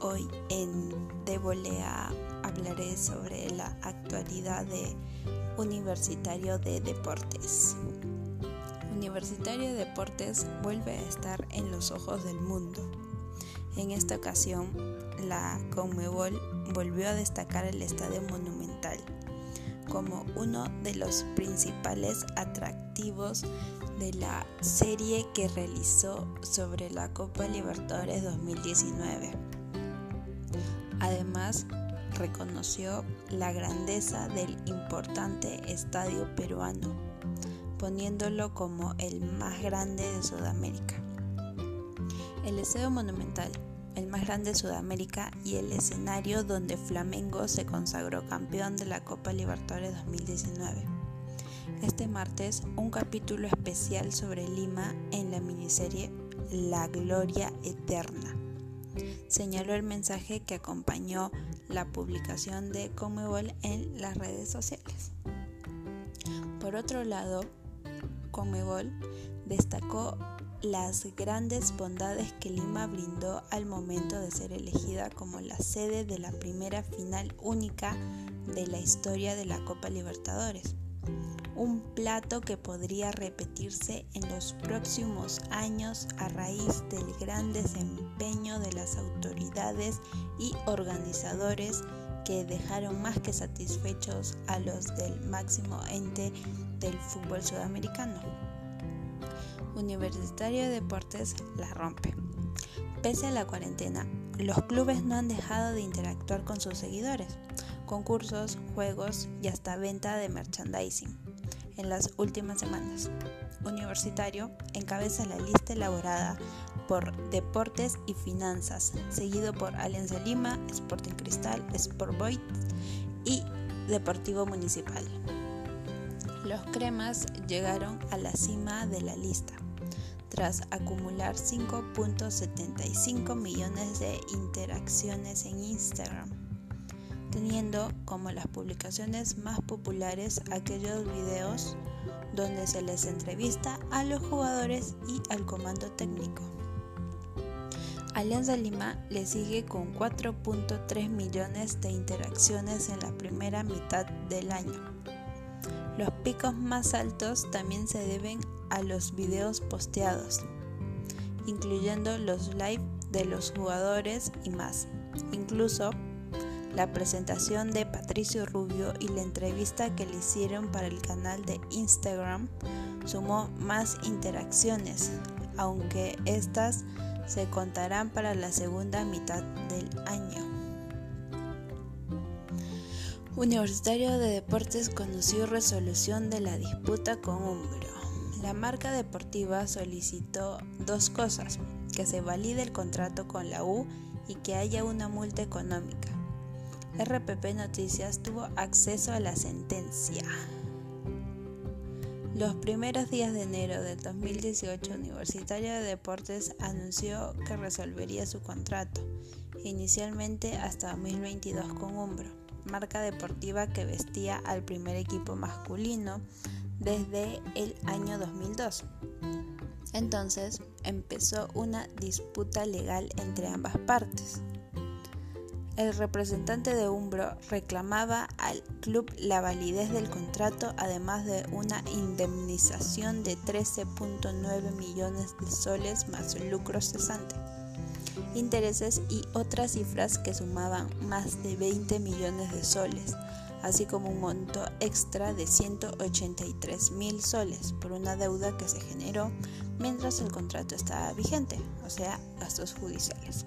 Hoy en Debolea hablaré sobre la actualidad de Universitario de Deportes. Universitario de Deportes vuelve a estar en los ojos del mundo. En esta ocasión, la Conmebol volvió a destacar el Estadio Monumental como uno de los principales atractivos de la serie que realizó sobre la Copa Libertadores 2019. Además, reconoció la grandeza del importante estadio peruano, poniéndolo como el más grande de Sudamérica. El Estadio Monumental, el más grande de Sudamérica y el escenario donde Flamengo se consagró campeón de la Copa Libertadores 2019 este martes un capítulo especial sobre Lima en la miniserie La Gloria Eterna. Señaló el mensaje que acompañó la publicación de Comebol en las redes sociales. Por otro lado, Comebol destacó las grandes bondades que Lima brindó al momento de ser elegida como la sede de la primera final única de la historia de la Copa Libertadores un plato que podría repetirse en los próximos años a raíz del gran desempeño de las autoridades y organizadores que dejaron más que satisfechos a los del máximo ente del fútbol sudamericano. Universitario de Deportes la rompe. Pese a la cuarentena, los clubes no han dejado de interactuar con sus seguidores, concursos, juegos y hasta venta de merchandising en las últimas semanas. Universitario encabeza la lista elaborada por Deportes y Finanzas, seguido por Alianza Lima, Sporting Cristal, Sport Boys y Deportivo Municipal. Los cremas llegaron a la cima de la lista tras acumular 5.75 millones de interacciones en Instagram teniendo como las publicaciones más populares aquellos videos donde se les entrevista a los jugadores y al comando técnico. Alianza Lima le sigue con 4.3 millones de interacciones en la primera mitad del año. Los picos más altos también se deben a los videos posteados, incluyendo los live de los jugadores y más. Incluso la presentación de Patricio Rubio y la entrevista que le hicieron para el canal de Instagram sumó más interacciones, aunque estas se contarán para la segunda mitad del año. Universitario de Deportes conoció resolución de la disputa con Umbro. La marca deportiva solicitó dos cosas, que se valide el contrato con la U y que haya una multa económica. RPP Noticias tuvo acceso a la sentencia. Los primeros días de enero del 2018, Universitario de Deportes anunció que resolvería su contrato, inicialmente hasta 2022 con Umbro, marca deportiva que vestía al primer equipo masculino desde el año 2002. Entonces empezó una disputa legal entre ambas partes. El representante de Umbro reclamaba al club la validez del contrato, además de una indemnización de 13.9 millones de soles más lucro cesante, intereses y otras cifras que sumaban más de 20 millones de soles, así como un monto extra de 183 mil soles por una deuda que se generó mientras el contrato estaba vigente, o sea, gastos judiciales.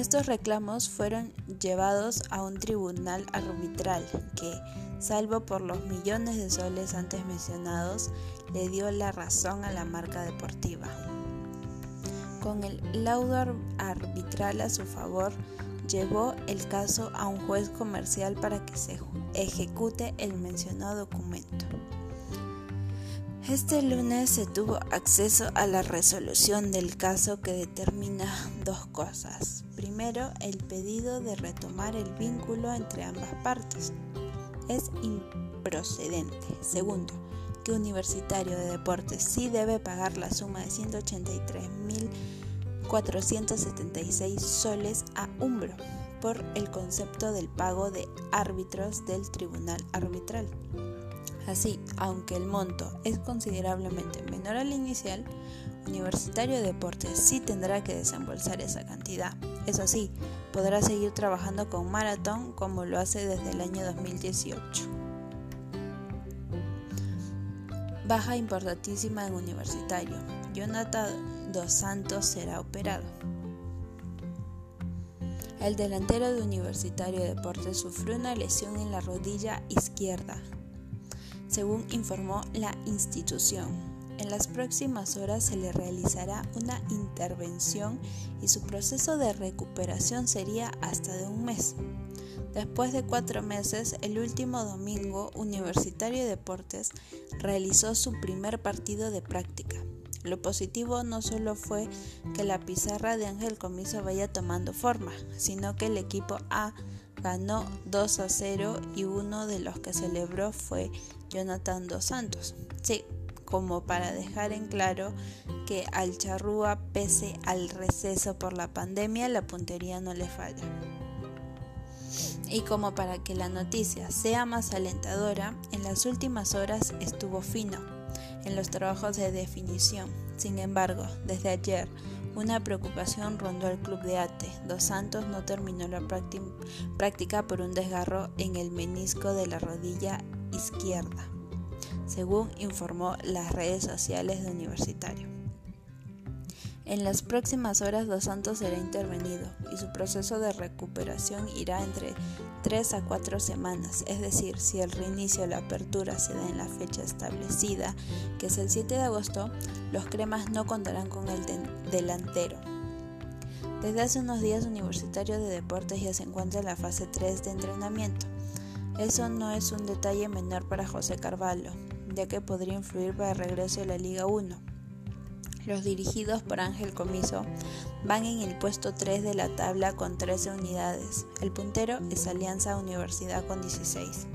Estos reclamos fueron llevados a un tribunal arbitral que, salvo por los millones de soles antes mencionados, le dio la razón a la marca deportiva. Con el laudo arbitral a su favor, llevó el caso a un juez comercial para que se ejecute el mencionado documento. Este lunes se tuvo acceso a la resolución del caso que determina dos cosas. Primero, el pedido de retomar el vínculo entre ambas partes es improcedente. Segundo, que Universitario de Deportes sí debe pagar la suma de 183 mil 476 soles a Umbro por el concepto del pago de árbitros del tribunal arbitral. Así, aunque el monto es considerablemente menor al inicial, Universitario de Deportes sí tendrá que desembolsar esa cantidad. Eso sí, podrá seguir trabajando con Marathon como lo hace desde el año 2018. Baja importantísima en Universitario. Jonathan Dos Santos será operado. El delantero de Universitario de Deportes sufrió una lesión en la rodilla izquierda, según informó la institución. En las próximas horas se le realizará una intervención y su proceso de recuperación sería hasta de un mes. Después de cuatro meses, el último domingo, Universitario de Deportes realizó su primer partido de práctica. Lo positivo no solo fue que la pizarra de Ángel Comiso vaya tomando forma, sino que el equipo A ganó 2 a 0 y uno de los que celebró fue Jonathan Dos Santos. Sí, como para dejar en claro que al charrúa, pese al receso por la pandemia, la puntería no le falla. Y como para que la noticia sea más alentadora, en las últimas horas estuvo fino en los trabajos de definición. Sin embargo, desde ayer, una preocupación rondó al club de Ate. Dos Santos no terminó la práctica por un desgarro en el menisco de la rodilla izquierda, según informó las redes sociales de Universitario. En las próximas horas Dos Santos será intervenido y su proceso de recuperación irá entre 3 a 4 semanas, es decir, si el reinicio de la apertura se da en la fecha establecida, que es el 7 de agosto, los cremas no contarán con el delantero. Desde hace unos días Universitario de Deportes ya se encuentra en la fase 3 de entrenamiento. Eso no es un detalle menor para José Carvalho, ya que podría influir para el regreso a la Liga 1. Los dirigidos por Ángel Comiso van en el puesto 3 de la tabla con 13 unidades. El puntero es Alianza Universidad con 16.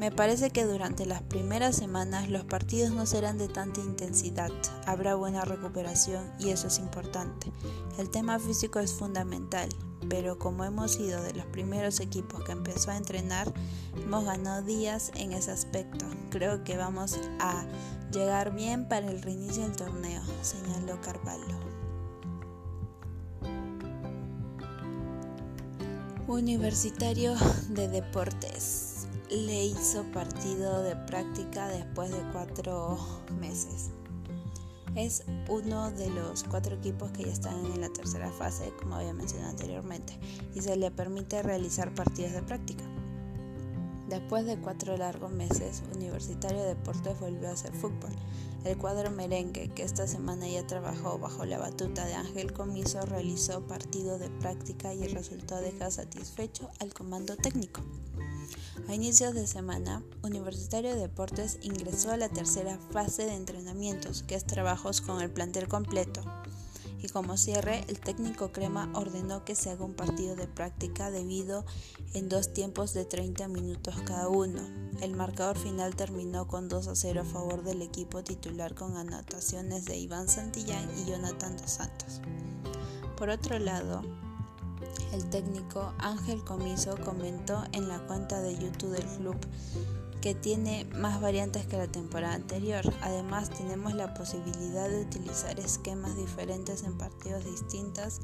Me parece que durante las primeras semanas los partidos no serán de tanta intensidad, habrá buena recuperación y eso es importante. El tema físico es fundamental, pero como hemos sido de los primeros equipos que empezó a entrenar, hemos ganado días en ese aspecto. Creo que vamos a llegar bien para el reinicio del torneo, señaló Carvalho. Universitario de Deportes le hizo partido de práctica después de cuatro meses. Es uno de los cuatro equipos que ya están en la tercera fase, como había mencionado anteriormente, y se le permite realizar partidos de práctica. Después de cuatro largos meses, Universitario de Deportes volvió a hacer fútbol. El cuadro merengue, que esta semana ya trabajó bajo la batuta de Ángel Comiso, realizó partido de práctica y el resultado deja satisfecho al comando técnico. A inicios de semana, Universitario de Deportes ingresó a la tercera fase de entrenamientos, que es trabajos con el plantel completo y como cierre, el técnico Crema ordenó que se haga un partido de práctica debido en dos tiempos de 30 minutos cada uno. El marcador final terminó con 2 a 0 a favor del equipo titular con anotaciones de Iván Santillán y Jonathan Dos Santos. Por otro lado, el técnico Ángel Comiso comentó en la cuenta de YouTube del club que tiene más variantes que la temporada anterior. Además, tenemos la posibilidad de utilizar esquemas diferentes en partidos distintos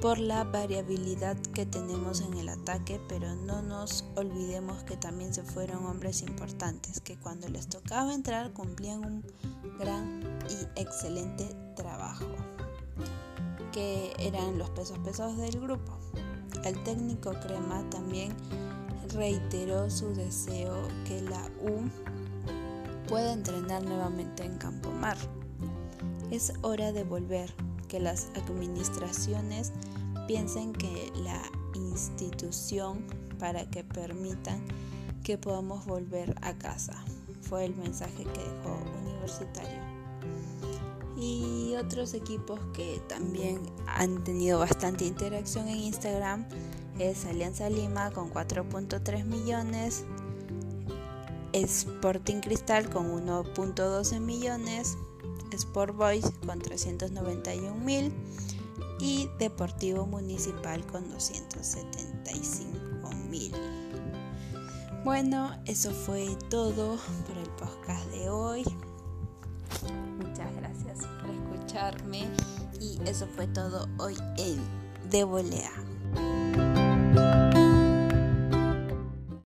por la variabilidad que tenemos en el ataque, pero no nos olvidemos que también se fueron hombres importantes que cuando les tocaba entrar cumplían un gran y excelente trabajo, que eran los pesos pesados del grupo. El técnico Crema también reiteró su deseo que la U pueda entrenar nuevamente en Campo Mar. Es hora de volver, que las administraciones piensen que la institución para que permitan que podamos volver a casa. Fue el mensaje que dejó Universitario. Y otros equipos que también han tenido bastante interacción en Instagram es Alianza Lima con 4.3 millones, Sporting Cristal con 1.12 millones, Sport Boys con 391 mil, y Deportivo Municipal con 275 mil. Bueno, eso fue todo por el podcast de hoy. Muchas gracias y eso fue todo hoy en De Volea.